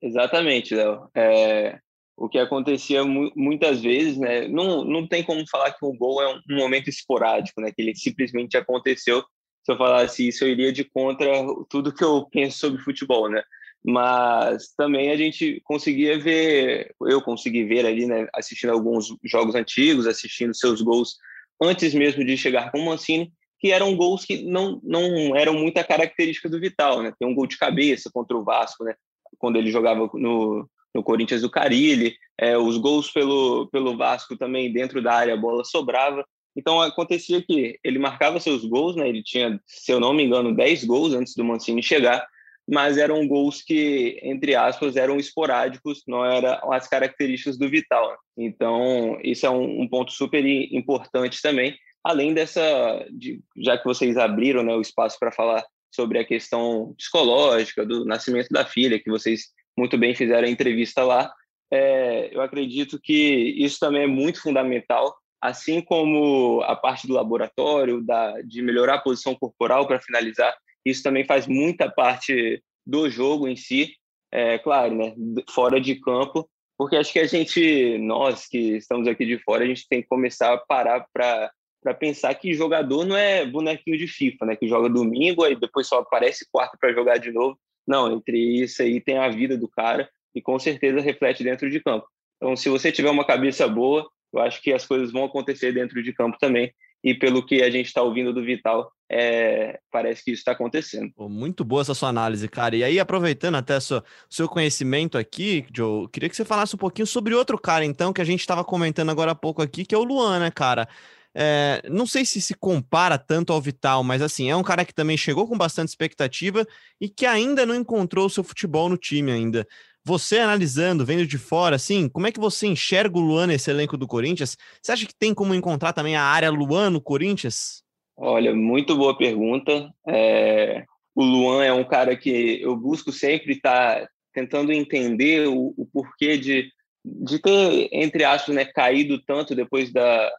Exatamente, Léo. É, o que acontecia mu muitas vezes, né? Não, não tem como falar que um gol é um, um, momento esporádico, né? Que ele simplesmente aconteceu. Se eu falasse isso, eu iria de contra tudo que eu penso sobre futebol, né? Mas também a gente conseguia ver, eu consegui ver ali, né? Assistindo alguns jogos antigos, assistindo seus gols antes mesmo de chegar com o Mancini, que eram gols que não, não eram muita característica do Vital, né? Tem um gol de cabeça contra o Vasco, né? Quando ele jogava no, no Corinthians do Carilli, é, os gols pelo, pelo Vasco também dentro da área a bola sobrava. Então acontecia que ele marcava seus gols, né? Ele tinha, se eu não me engano, 10 gols antes do Mancini chegar, mas eram gols que, entre aspas, eram esporádicos, não eram as características do Vital. Então, isso é um, um ponto super importante também, além dessa, de, já que vocês abriram né, o espaço para falar sobre a questão psicológica do nascimento da filha, que vocês muito bem fizeram a entrevista lá. É, eu acredito que isso também é muito fundamental, assim como a parte do laboratório, da, de melhorar a posição corporal para finalizar, isso também faz muita parte do jogo em si, é claro, né, fora de campo, porque acho que a gente, nós que estamos aqui de fora, a gente tem que começar a parar para para pensar que jogador não é bonequinho de FIFA, né? Que joga domingo e depois só aparece quarta para jogar de novo. Não, entre isso aí tem a vida do cara e com certeza reflete dentro de campo. Então, se você tiver uma cabeça boa, eu acho que as coisas vão acontecer dentro de campo também. E pelo que a gente está ouvindo do Vital, é, parece que isso está acontecendo. muito boa essa sua análise, cara. E aí, aproveitando até o seu conhecimento aqui, Joe, queria que você falasse um pouquinho sobre outro cara, então, que a gente estava comentando agora há pouco aqui, que é o Luan, né, cara? É, não sei se se compara tanto ao Vital, mas assim, é um cara que também chegou com bastante expectativa e que ainda não encontrou o seu futebol no time ainda. Você analisando, vendo de fora, assim, como é que você enxerga o Luan nesse elenco do Corinthians? Você acha que tem como encontrar também a área Luan no Corinthians? Olha, muito boa pergunta. É... O Luan é um cara que eu busco sempre estar tá tentando entender o, o porquê de, de ter, entre aspas, né, caído tanto depois da,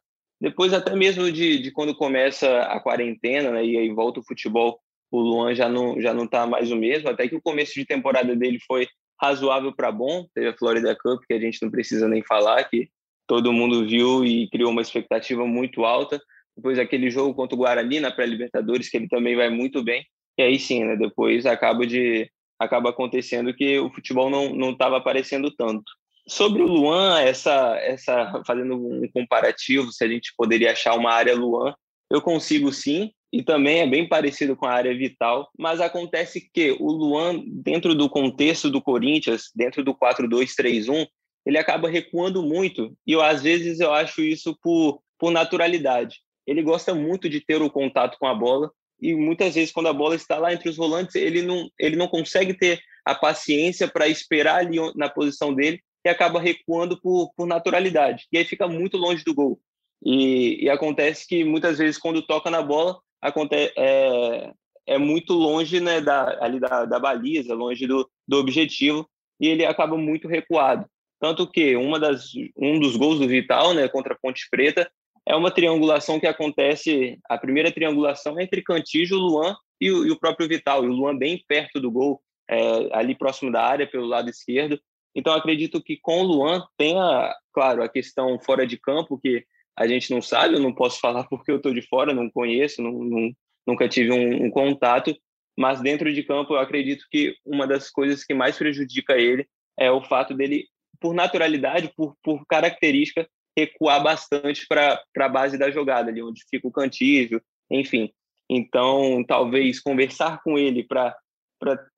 depois até mesmo de, de quando começa a quarentena, né, e aí volta o futebol, o Luan já não já não tá mais o mesmo, até que o começo de temporada dele foi razoável para bom, teve a Florida Cup, que a gente não precisa nem falar, que todo mundo viu e criou uma expectativa muito alta. Depois aquele jogo contra o Guarani na pré-libertadores, que ele também vai muito bem. E aí sim, né, depois acaba de acaba acontecendo que o futebol não não estava aparecendo tanto. Sobre o Luan, essa, essa, fazendo um comparativo, se a gente poderia achar uma área Luan, eu consigo sim, e também é bem parecido com a área vital, mas acontece que o Luan, dentro do contexto do Corinthians, dentro do 4-2-3-1, ele acaba recuando muito, e eu, às vezes eu acho isso por, por naturalidade. Ele gosta muito de ter o contato com a bola, e muitas vezes quando a bola está lá entre os volantes, ele não, ele não consegue ter a paciência para esperar ali na posição dele e acaba recuando por, por naturalidade. E aí fica muito longe do gol. E, e acontece que muitas vezes, quando toca na bola, acontece, é, é muito longe né, da, ali da, da baliza, longe do, do objetivo, e ele acaba muito recuado. Tanto que uma das, um dos gols do Vital né, contra a Ponte Preta é uma triangulação que acontece, a primeira triangulação entre Cantígio, Luan e o, e o próprio Vital, e o Luan bem perto do gol, é, ali próximo da área, pelo lado esquerdo, então, acredito que com o Luan tenha, claro, a questão fora de campo, que a gente não sabe, eu não posso falar porque eu estou de fora, não conheço, não, não, nunca tive um, um contato, mas dentro de campo eu acredito que uma das coisas que mais prejudica ele é o fato dele, por naturalidade, por, por característica, recuar bastante para a base da jogada, ali onde fica o cantígio, enfim. Então, talvez conversar com ele para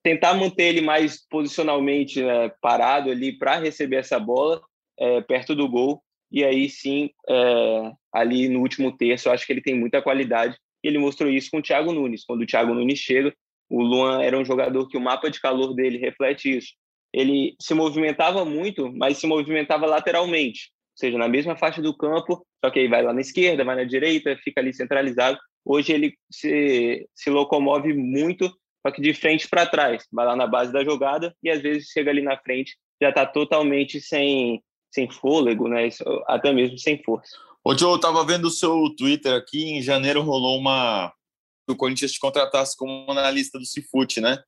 tentar manter ele mais posicionalmente né, parado ali para receber essa bola é, perto do gol. E aí sim, é, ali no último terço, eu acho que ele tem muita qualidade. E ele mostrou isso com o Thiago Nunes. Quando o Thiago Nunes chega, o Luan era um jogador que o mapa de calor dele reflete isso. Ele se movimentava muito, mas se movimentava lateralmente, ou seja, na mesma faixa do campo, só que aí vai lá na esquerda, vai na direita, fica ali centralizado. Hoje ele se, se locomove muito, só que de frente para trás, vai lá na base da jogada e às vezes chega ali na frente, já está totalmente sem, sem fôlego, né? até mesmo sem força. Ô, Joe, eu tava vendo o seu Twitter aqui, em janeiro rolou uma, o Corinthians te contratasse como analista do Cifute, né?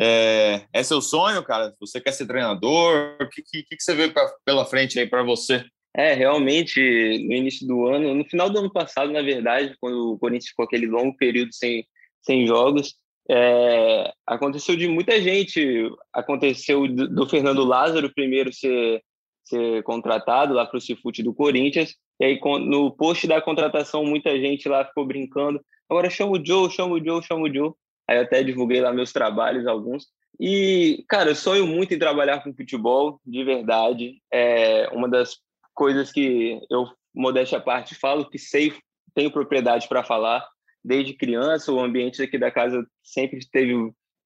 É, é seu sonho, cara? Você quer ser treinador? O que, que, que você vê pra, pela frente aí para você? É, realmente, no início do ano, no final do ano passado, na verdade, quando o Corinthians ficou aquele longo período sem, sem jogos, é, aconteceu de muita gente. Aconteceu do, do Fernando Lázaro primeiro ser, ser contratado lá para o Cifute do Corinthians, e aí no post da contratação muita gente lá ficou brincando Agora chamo o Joe, chamo o Joe, chamo o Joe. Aí até divulguei lá meus trabalhos, alguns. E, cara, eu sonho muito em trabalhar com futebol, de verdade. É uma das coisas que eu, modéstia à parte, falo que sei, tenho propriedade para falar. Desde criança, o ambiente aqui da casa sempre esteve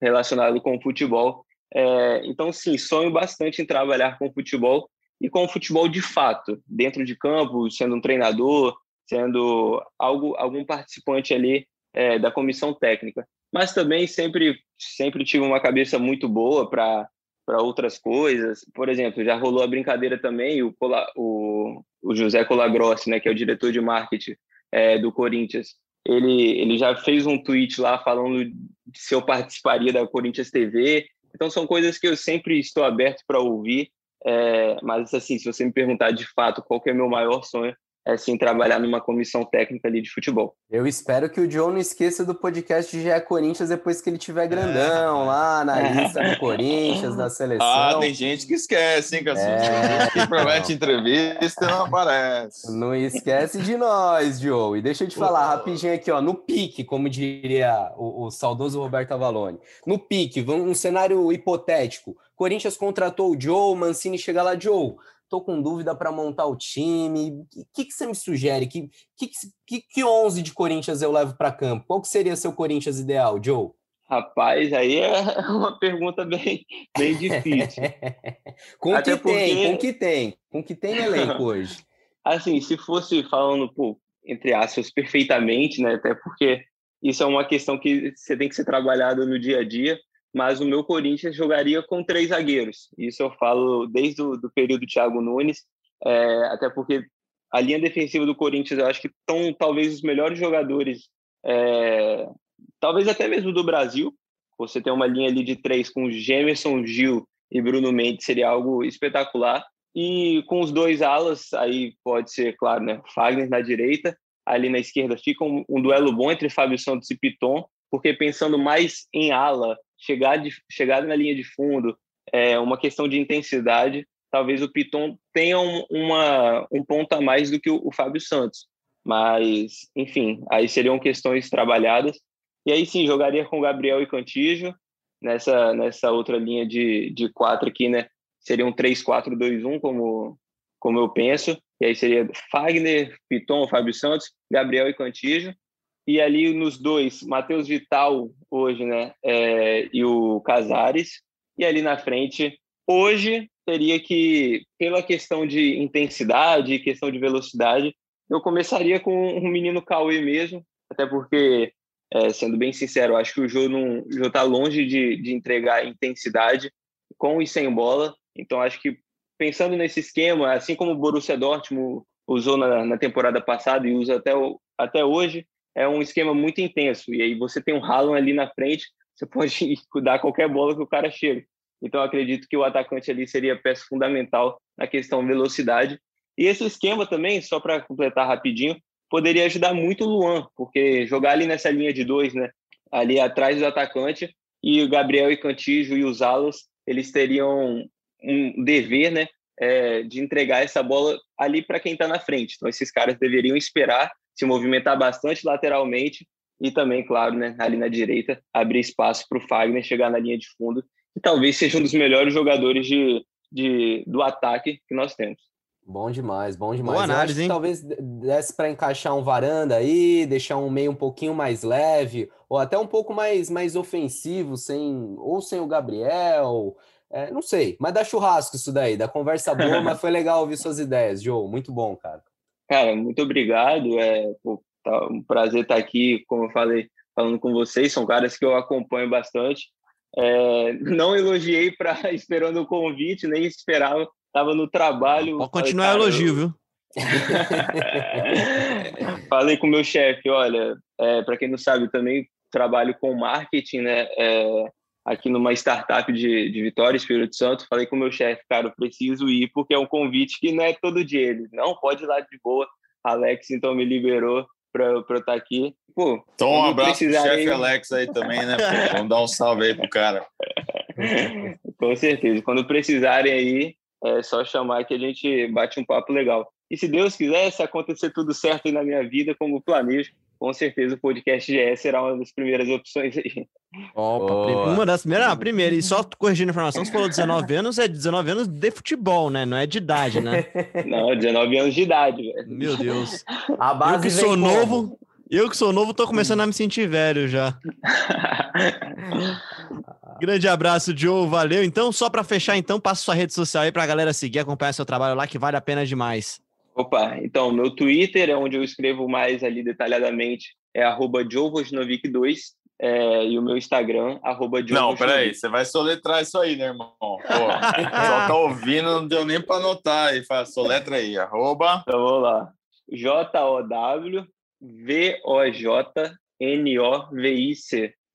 relacionado com futebol. É, então, sim, sonho bastante em trabalhar com futebol e com futebol de fato, dentro de campo, sendo um treinador, sendo algo, algum participante ali é, da comissão técnica. Mas também sempre, sempre tive uma cabeça muito boa para para outras coisas. Por exemplo, já rolou a brincadeira também, o, o, o José Colagrossi, né, que é o diretor de marketing é, do Corinthians, ele, ele já fez um tweet lá falando se eu participaria da Corinthians TV. Então, são coisas que eu sempre estou aberto para ouvir. É, mas, assim, se você me perguntar de fato qual é o meu maior sonho, é sim trabalhar numa comissão técnica ali de futebol. Eu espero que o Joe não esqueça do podcast de é Corinthians depois que ele tiver grandão é. lá na lista do Corinthians, da seleção. Ah, tem gente que esquece, hein, Cassu? É. que promete entrevista e não aparece. Não esquece de nós, Joe. E deixa eu te falar rapidinho aqui, ó, no pique, como diria o, o saudoso Roberto Avalone. No pique, um cenário hipotético. Corinthians contratou o Joe, Mancini chega lá, Joe Estou com dúvida para montar o time. O que, que você me sugere? Que, que, que, que 11 de Corinthians eu levo para campo? Qual que seria seu Corinthians ideal, Joe? Rapaz, aí é uma pergunta bem, bem difícil. com o que porque... tem, com o que tem, com o que tem elenco hoje. Assim, se fosse falando, pô, entre aspas, perfeitamente, né? Até porque isso é uma questão que você tem que ser trabalhada no dia a dia mas o meu Corinthians jogaria com três zagueiros. Isso eu falo desde o do período Thiago Nunes, é, até porque a linha defensiva do Corinthians, eu acho que estão talvez os melhores jogadores, é, talvez até mesmo do Brasil. Você tem uma linha ali de três com Gemerson, Gil e Bruno Mendes, seria algo espetacular. E com os dois alas, aí pode ser, claro, né, Fagner na direita, ali na esquerda fica um, um duelo bom entre Fábio Santos e Piton, porque pensando mais em ala chegar de, chegada na linha de fundo, é uma questão de intensidade. Talvez o Piton tenha um, uma, um ponto a mais do que o, o Fábio Santos. Mas, enfim, aí seriam questões trabalhadas. E aí sim, jogaria com Gabriel e Cantijo nessa, nessa outra linha de, de quatro aqui, né? Seria um 3-4-2-1, como, como eu penso. E aí seria Fagner, Piton, Fábio Santos, Gabriel e Cantijo e ali nos dois, Matheus Vital hoje, né, é, e o Casares, e ali na frente, hoje teria que, pela questão de intensidade, questão de velocidade, eu começaria com o menino Cauê mesmo, até porque, é, sendo bem sincero, acho que o Jô não Jô tá longe de, de entregar intensidade com e sem bola, então acho que pensando nesse esquema, assim como o Borussia Dortmund usou na, na temporada passada e usa até, o, até hoje, é um esquema muito intenso. E aí você tem um Haaland ali na frente, você pode dar qualquer bola que o cara chega. Então acredito que o atacante ali seria peça fundamental na questão velocidade. E esse esquema também, só para completar rapidinho, poderia ajudar muito o Luan, porque jogar ali nessa linha de dois, né? Ali atrás do atacante, e o Gabriel e Cantijo e os alas, eles teriam um dever, né? É, de entregar essa bola ali para quem está na frente. Então, esses caras deveriam esperar se movimentar bastante lateralmente e também, claro, né, ali na direita, abrir espaço para o Fagner chegar na linha de fundo, e talvez seja um dos melhores jogadores de, de, do ataque que nós temos. Bom demais, bom demais. Boa análise, hein? Talvez desse para encaixar um varanda aí, deixar um meio um pouquinho mais leve, ou até um pouco mais, mais ofensivo, sem ou sem o Gabriel. É, não sei, mas dá churrasco isso daí, da conversa boa, mas foi legal ouvir suas ideias, Joe. Muito bom, cara. Cara, muito obrigado. É pô, tá um prazer estar aqui, como eu falei, falando com vocês. São caras que eu acompanho bastante. É, não elogiei para esperando o convite, nem esperava Tava no trabalho. Pode continuar falei, elogio, viu? falei com o meu chefe, olha, é, para quem não sabe, também trabalho com marketing, né? É, aqui numa startup de, de Vitória, Espírito Santo. Falei com o meu chefe, cara, eu preciso ir porque é um convite que não é todo dia. Ele, não, pode ir lá de boa. Alex, então, me liberou para eu estar tá aqui. Pô, então, um abraço pro chefe Alex aí também, né? Vamos dar um salve aí pro cara. com certeza. Quando precisarem aí, é só chamar que a gente bate um papo legal. E se Deus quiser, se acontecer tudo certo aí na minha vida, como planejo, com certeza o podcast GE será uma das primeiras opções aí. Opa, oh. uma das primeiras, a primeira, e só corrigindo a informação, você falou 19 anos, é 19 anos de futebol, né? Não é de idade, né? Não, 19 anos de idade, velho. Meu Deus. A base eu que sou como? novo, eu que sou novo, tô começando a me sentir velho já. Grande abraço, Joe. Valeu. Então, só para fechar, então, passa sua rede social aí para a galera seguir, acompanhar seu trabalho lá, que vale a pena demais. Opa, então, meu Twitter é onde eu escrevo mais ali detalhadamente, é arroba 2 é, e o meu Instagram, arroba Não, peraí, você vai soletrar isso aí, né, irmão? Pô, só tá ouvindo, não deu nem para anotar aí, fala, soletra aí, arroba... Então, vamos lá, J-O-W V-O-J-N-O-V-I-C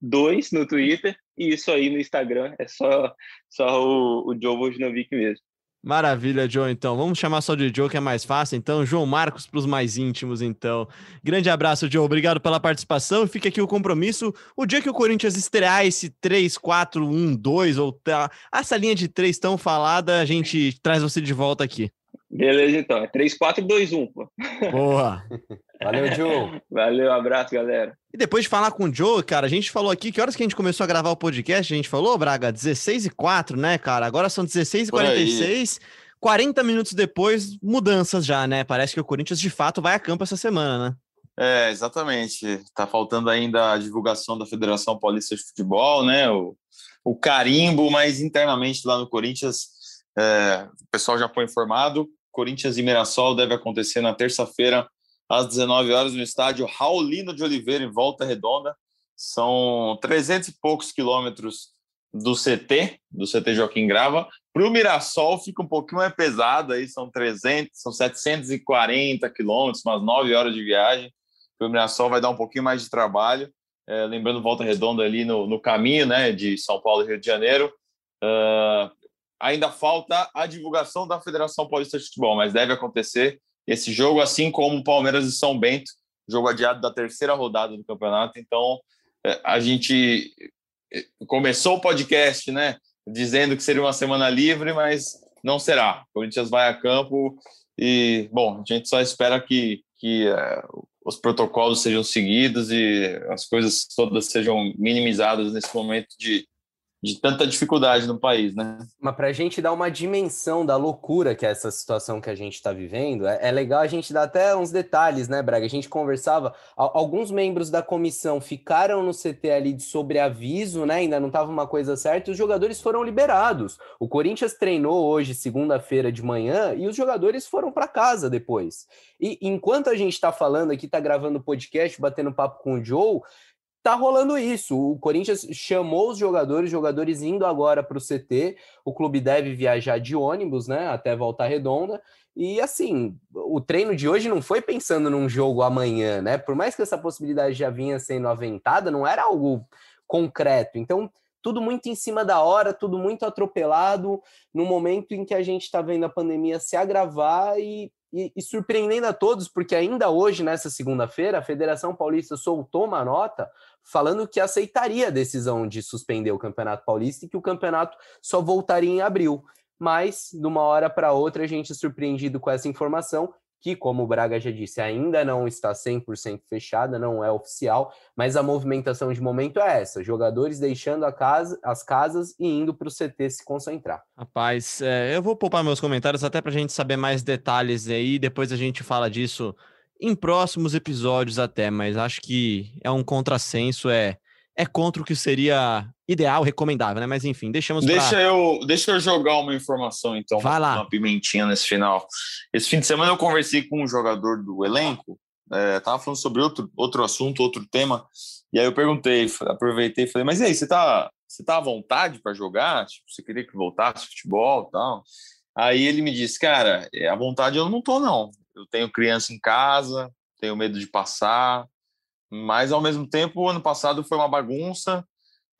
2 no Twitter e isso aí no Instagram é só, só o, o Joe Vojnovic mesmo. Maravilha, Joe. Então, vamos chamar só de Joe, que é mais fácil. Então, João Marcos para os mais íntimos, então. Grande abraço, Joe. Obrigado pela participação. Fica aqui o compromisso. O dia que o Corinthians estrear esse 3, 4, 1, 2, ou tá, essa linha de 3 tão falada, a gente traz você de volta aqui. Beleza, então. É 3, 4, 2, 1, pô. Boa. Valeu, Joe. Valeu, abraço, galera. E depois de falar com o Joe, cara, a gente falou aqui, que horas que a gente começou a gravar o podcast? A gente falou, Braga, 16 e 4, né, cara? Agora são 16 e 46. 40 minutos depois, mudanças já, né? Parece que o Corinthians de fato vai a campo essa semana, né? É, exatamente. Tá faltando ainda a divulgação da Federação Paulista de Futebol, né? O, o carimbo, mas internamente lá no Corinthians, é, o pessoal já foi informado. Corinthians e Mirassol deve acontecer na terça-feira, às 19 horas, no estádio Raulino de Oliveira, em Volta Redonda. São 300 e poucos quilômetros do CT, do CT Joaquim Grava. Para o Mirassol fica um pouquinho mais pesado, aí são 300, são 740 quilômetros, umas 9 horas de viagem. O Mirassol vai dar um pouquinho mais de trabalho. É, lembrando Volta Redonda ali no, no caminho né, de São Paulo e Rio de Janeiro. Uh, ainda falta a divulgação da Federação Paulista de Futebol, mas deve acontecer esse jogo, assim como Palmeiras e São Bento, jogo adiado da terceira rodada do campeonato. Então, é, a gente é, começou o podcast, né, dizendo que seria uma semana livre, mas não será. O Corinthians vai a campo e, bom, a gente só espera que, que é, os protocolos sejam seguidos e as coisas todas sejam minimizadas nesse momento de, de tanta dificuldade no país, né? Mas para a gente dar uma dimensão da loucura que é essa situação que a gente está vivendo, é, é, legal a gente dar até uns detalhes, né, Braga? A gente conversava, alguns membros da comissão ficaram no CT ali de sobreaviso, né? Ainda não estava uma coisa certa, e os jogadores foram liberados. O Corinthians treinou hoje, segunda-feira de manhã, e os jogadores foram para casa depois. E enquanto a gente está falando aqui, está gravando podcast, batendo papo com o Joe tá rolando isso. O Corinthians chamou os jogadores, jogadores indo agora para o CT. O clube deve viajar de ônibus, né, até voltar redonda. E assim, o treino de hoje não foi pensando num jogo amanhã, né? Por mais que essa possibilidade já vinha sendo aventada, não era algo concreto. Então, tudo muito em cima da hora, tudo muito atropelado, no momento em que a gente está vendo a pandemia se agravar e e, e surpreendendo a todos, porque ainda hoje, nessa segunda-feira, a Federação Paulista soltou uma nota falando que aceitaria a decisão de suspender o Campeonato Paulista e que o campeonato só voltaria em abril. Mas, de uma hora para outra, a gente é surpreendido com essa informação que, como o Braga já disse, ainda não está 100% fechada, não é oficial, mas a movimentação de momento é essa: jogadores deixando casa, as casas e indo para o CT se concentrar. Rapaz, é, eu vou poupar meus comentários até para a gente saber mais detalhes aí, depois a gente fala disso em próximos episódios até, mas acho que é um contrassenso, é é contra o que seria ideal, recomendável, né? Mas enfim, deixamos deixa pra... eu Deixa eu jogar uma informação, então, Vai lá. uma pimentinha nesse final. Esse fim de semana eu conversei com um jogador do elenco, é, tava falando sobre outro, outro assunto, outro tema, e aí eu perguntei, aproveitei e falei, mas e aí, você tá, você tá à vontade para jogar? Tipo, você queria que voltasse futebol e tal? Aí ele me disse, cara, é, à vontade eu não tô, não. Tenho criança em casa, tenho medo de passar, mas, ao mesmo tempo, ano passado foi uma bagunça,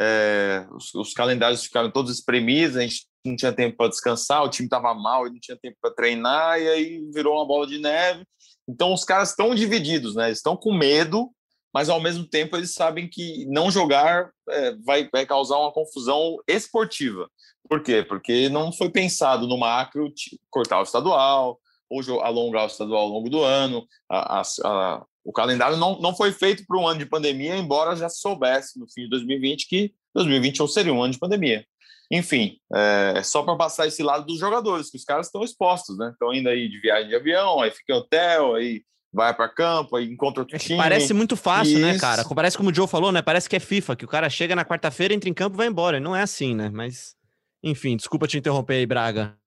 é, os, os, calendários ficaram todos espremidos, a gente não tinha tempo para descansar, o time estava mal e não tinha tempo para treinar, e aí virou uma bola de neve. Então, os caras estão divididos, né? Estão com medo, mas ao mesmo tempo eles sabem que não jogar é, vai, vai causar uma confusão esportiva. Por quê? Porque não foi pensado no macro cortar o estadual, ou alongar o estadual ao longo do ano. A, a, o calendário não, não foi feito para um ano de pandemia, embora já soubesse no fim de 2020 que 2021 seria um ano de pandemia. Enfim, é só para passar esse lado dos jogadores, que os caras estão expostos, né? Estão indo aí de viagem de avião, aí fica em hotel, aí vai para campo, aí encontra outro é time. Parece muito fácil, né, cara? Parece como o Joe falou, né? Parece que é FIFA, que o cara chega na quarta-feira, entra em campo e vai embora. Não é assim, né? Mas, enfim, desculpa te interromper aí, Braga.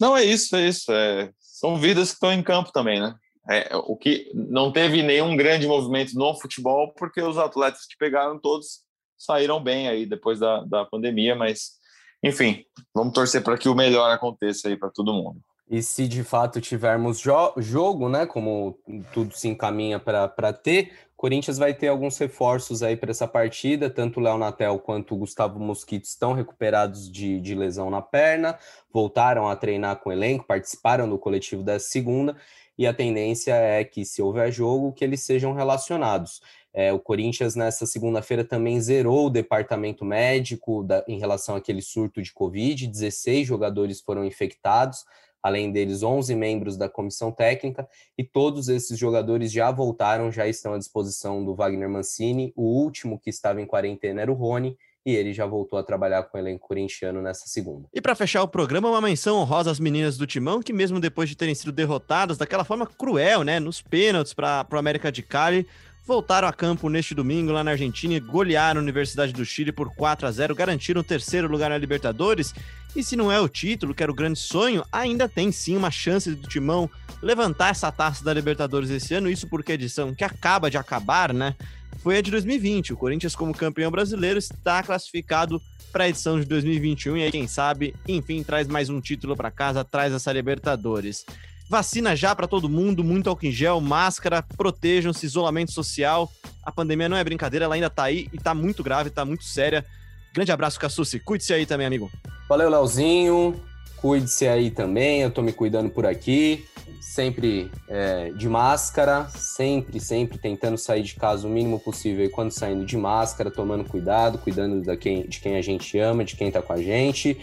Não, é isso, é isso. É... São vidas que estão em campo também, né? É, o que não teve nenhum grande movimento no futebol, porque os atletas que pegaram todos saíram bem aí depois da, da pandemia, mas enfim, vamos torcer para que o melhor aconteça aí para todo mundo. E se de fato tivermos jo jogo, né, como tudo se encaminha para ter, Corinthians vai ter alguns reforços aí para essa partida, tanto o Léo Natel quanto o Gustavo Mosquito estão recuperados de, de lesão na perna, voltaram a treinar com o elenco, participaram do coletivo da segunda, e a tendência é que, se houver jogo, que eles sejam relacionados. É, o Corinthians, nessa segunda-feira, também zerou o departamento médico da, em relação àquele surto de Covid, 16 jogadores foram infectados, além deles 11 membros da comissão técnica, e todos esses jogadores já voltaram, já estão à disposição do Wagner Mancini. O último que estava em quarentena era o Rony, e ele já voltou a trabalhar com o elenco corintiano nessa segunda. E para fechar o programa, uma menção honrosa às meninas do Timão, que mesmo depois de terem sido derrotadas daquela forma cruel, né, nos pênaltis para o América de Cali, voltaram a campo neste domingo lá na Argentina e golearam a Universidade do Chile por 4 a 0, garantiram o terceiro lugar na Libertadores. E se não é o título, que era o grande sonho, ainda tem sim uma chance do Timão levantar essa taça da Libertadores esse ano, isso porque a edição que acaba de acabar, né? foi a de 2020. O Corinthians, como campeão brasileiro, está classificado para a edição de 2021 e aí, quem sabe, enfim, traz mais um título para casa, traz essa Libertadores. Vacina já para todo mundo, muito álcool em gel, máscara, protejam-se, isolamento social. A pandemia não é brincadeira, ela ainda está aí e está muito grave, está muito séria. Grande abraço, Cassucci. Cuide-se aí também, amigo. Valeu, Leozinho. Cuide-se aí também, eu tô me cuidando por aqui sempre é, de máscara, sempre, sempre tentando sair de casa o mínimo possível e quando saindo de máscara, tomando cuidado, cuidando da quem, de quem a gente ama, de quem tá com a gente.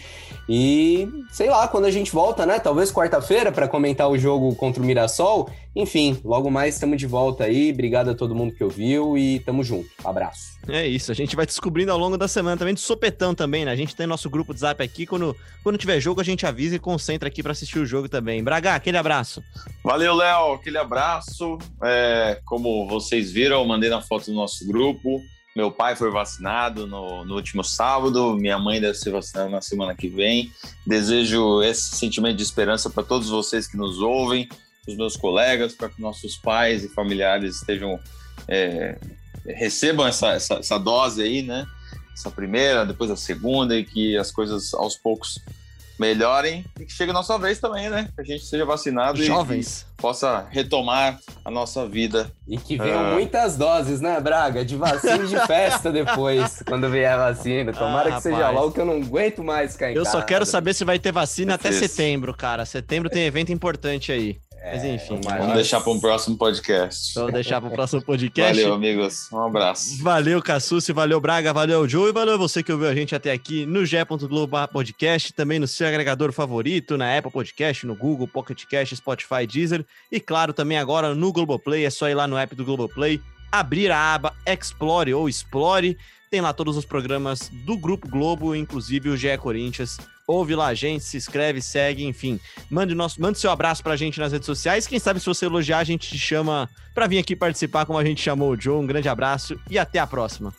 E sei lá, quando a gente volta, né? Talvez quarta-feira para comentar o jogo contra o Mirassol. Enfim, logo mais estamos de volta aí. Obrigado a todo mundo que ouviu e tamo junto. Abraço. É isso, a gente vai descobrindo ao longo da semana também de sopetão também, né? A gente tem nosso grupo de zap aqui. Quando, quando tiver jogo, a gente avisa e concentra aqui para assistir o jogo também. Braga, aquele abraço. Valeu, Léo. Aquele abraço. É, como vocês viram, mandei na foto do nosso grupo. Meu pai foi vacinado no, no, último sábado, minha mãe deve ser vacinada na semana que vem. Desejo esse sentimento de esperança para todos vocês que nos ouvem, os meus colegas, para que nossos pais e familiares estejam é, recebam essa, essa, essa dose aí, né? Essa primeira, depois a segunda, e que as coisas aos poucos melhorem e que chegue a nossa vez também, né? Que a gente seja vacinado Jovens. e possa retomar a nossa vida. E que venham uh... muitas doses, né, Braga? De vacina e de festa depois, quando vier a vacina. Tomara ah, que seja logo que eu não aguento mais em Eu casa. só quero saber se vai ter vacina até setembro, cara. Setembro tem evento importante aí. Mas enfim. Vamos deixar para um próximo podcast. Vamos deixar para o próximo podcast. Valeu, amigos. Um abraço. Valeu, Cassucci. Valeu, Braga. Valeu, Joe. E valeu você que ouviu a gente até aqui no G.Globo Podcast, também no seu agregador favorito, na Apple Podcast, no Google, Pocket Cast, Spotify, Deezer. E claro, também agora no Globoplay. É só ir lá no app do Globoplay, abrir a aba Explore ou Explore. Tem lá todos os programas do Grupo Globo, inclusive o GE Corinthians ouve lá a gente, se inscreve, segue, enfim. Mande, nosso, mande seu abraço pra gente nas redes sociais. Quem sabe se você elogiar, a gente te chama pra vir aqui participar, como a gente chamou o Joe. Um grande abraço e até a próxima.